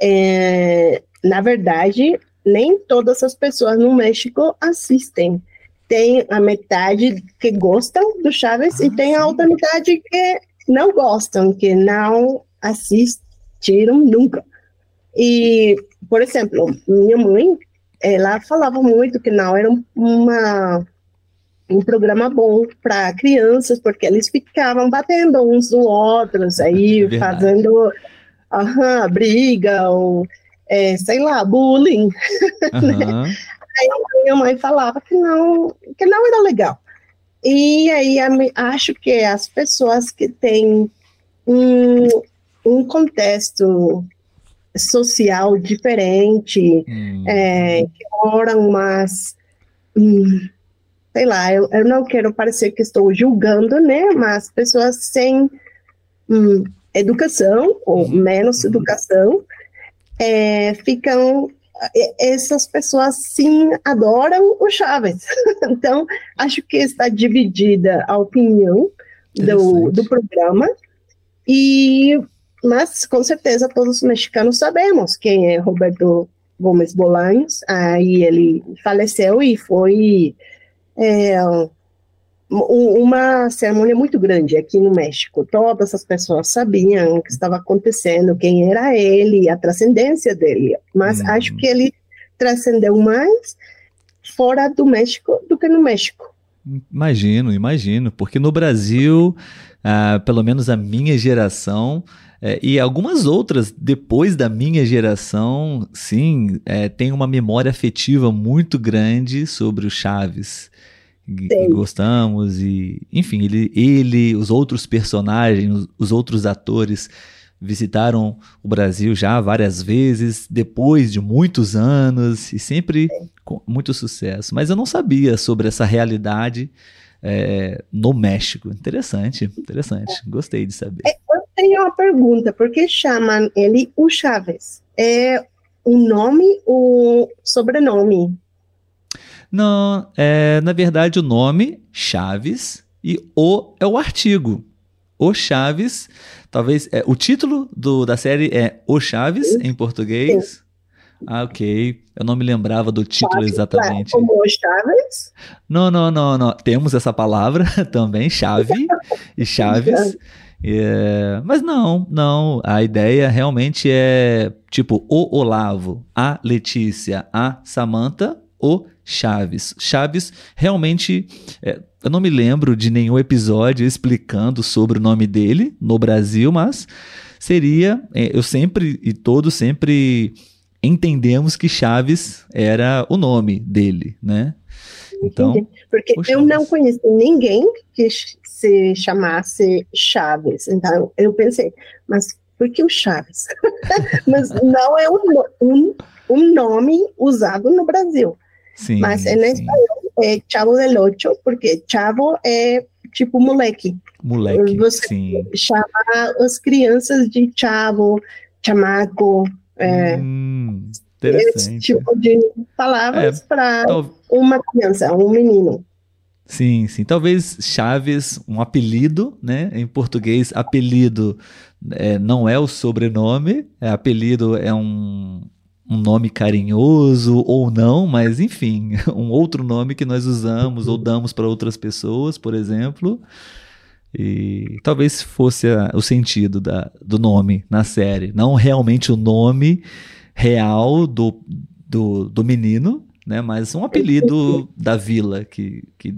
É, na verdade, nem todas as pessoas no México assistem. Tem a metade que gostam do Chaves ah, e tem sim. a outra metade que não gostam, que não assistiram nunca. E, por exemplo, minha mãe, ela falava muito que não era uma um programa bom para crianças, porque eles ficavam batendo uns no outros, aí Verdade. fazendo aham, briga, ou é, sei lá, bullying. Uhum. Aí minha mãe falava que não, que não era legal. E aí acho que as pessoas que têm um, um contexto social diferente, hum. é, que moram mais. Hum, sei lá, eu, eu não quero parecer que estou julgando, né? Mas pessoas sem hum, educação, ou uhum. menos uhum. educação, é, ficam essas pessoas sim adoram o Chaves. então, acho que está dividida a opinião do, do programa. E, mas, com certeza, todos os mexicanos sabemos quem é Roberto Gomes Bolanhos. Aí ele faleceu e foi é, uma cerimônia muito grande aqui no México. Todas as pessoas sabiam o que estava acontecendo, quem era ele, a transcendência dele. Mas hum. acho que ele transcendeu mais fora do México do que no México. Imagino, imagino, porque no Brasil, ah, pelo menos a minha geração, é, e algumas outras depois da minha geração, sim, é, tem uma memória afetiva muito grande sobre o Chaves que gostamos e enfim ele, ele os outros personagens os, os, outros atores visitaram o Brasil já várias vezes depois de muitos anos e sempre com muito sucesso. Mas eu não sabia sobre essa realidade é, no México. Interessante interessante. Gostei de saber. É, eu tenho uma pergunta por que chamam ele o Chaves é o nome ou sobrenome não, é, na verdade o nome Chaves e o é o artigo. O Chaves, talvez é, o título do, da série é O Chaves em português. Ah, ok. Eu não me lembrava do título Chaves, exatamente. Como o Chaves? Não, não, não, não. Temos essa palavra também, chave e Chaves. É, mas não, não. A ideia realmente é tipo o Olavo, a Letícia, a Samantha, o Chaves. Chaves realmente. É, eu não me lembro de nenhum episódio explicando sobre o nome dele no Brasil, mas seria. É, eu sempre e todos sempre entendemos que Chaves era o nome dele, né? Então, porque eu não conheço ninguém que se chamasse Chaves. Então eu pensei, mas por que o Chaves? mas não é um, um, um nome usado no Brasil. Sim, Mas em espanhol é Chavo del Ocho, porque Chavo é tipo moleque. Moleque, Você sim. chama as crianças de Chavo, chamaco, é, hum, esse tipo de palavras é, para tal... uma criança, um menino. Sim, sim. Talvez Chaves, um apelido, né? Em português, apelido é, não é o sobrenome, é, apelido é um, um nome carinhoso ou não, mas enfim, um outro nome que nós usamos ou damos para outras pessoas, por exemplo. E talvez fosse a, o sentido da, do nome na série, não realmente o nome real do, do, do menino, né, mas um apelido da vila que, que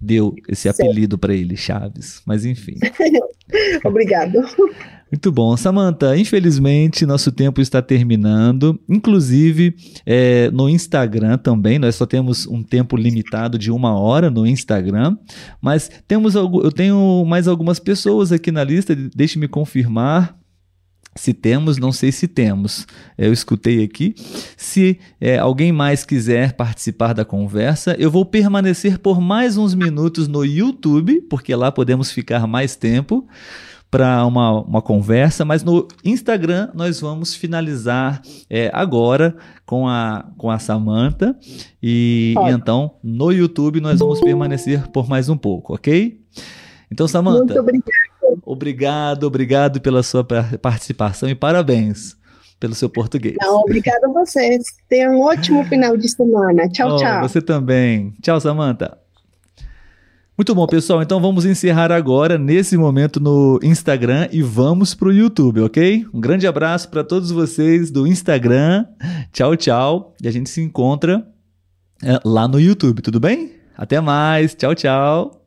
deu esse apelido para ele, Chaves. Mas enfim. Obrigado. Muito bom. Samantha, infelizmente nosso tempo está terminando. Inclusive, é, no Instagram também, nós só temos um tempo limitado de uma hora no Instagram. Mas temos eu tenho mais algumas pessoas aqui na lista, deixe-me confirmar. Se temos, não sei se temos. Eu escutei aqui. Se é, alguém mais quiser participar da conversa, eu vou permanecer por mais uns minutos no YouTube, porque lá podemos ficar mais tempo para uma, uma conversa, mas no Instagram nós vamos finalizar é, agora com a, com a Samanta e, e, então no YouTube nós vamos permanecer por mais um pouco, ok? Então, Samanta. Muito obrigado. Obrigado, obrigado pela sua participação e parabéns pelo seu português. Não, obrigado a vocês. Tenha um ótimo final de semana. Tchau, oh, tchau. Você também. Tchau, Samanta. Muito bom, pessoal. Então vamos encerrar agora, nesse momento, no Instagram e vamos para o YouTube, ok? Um grande abraço para todos vocês do Instagram. Tchau, tchau. E a gente se encontra é, lá no YouTube, tudo bem? Até mais. Tchau, tchau.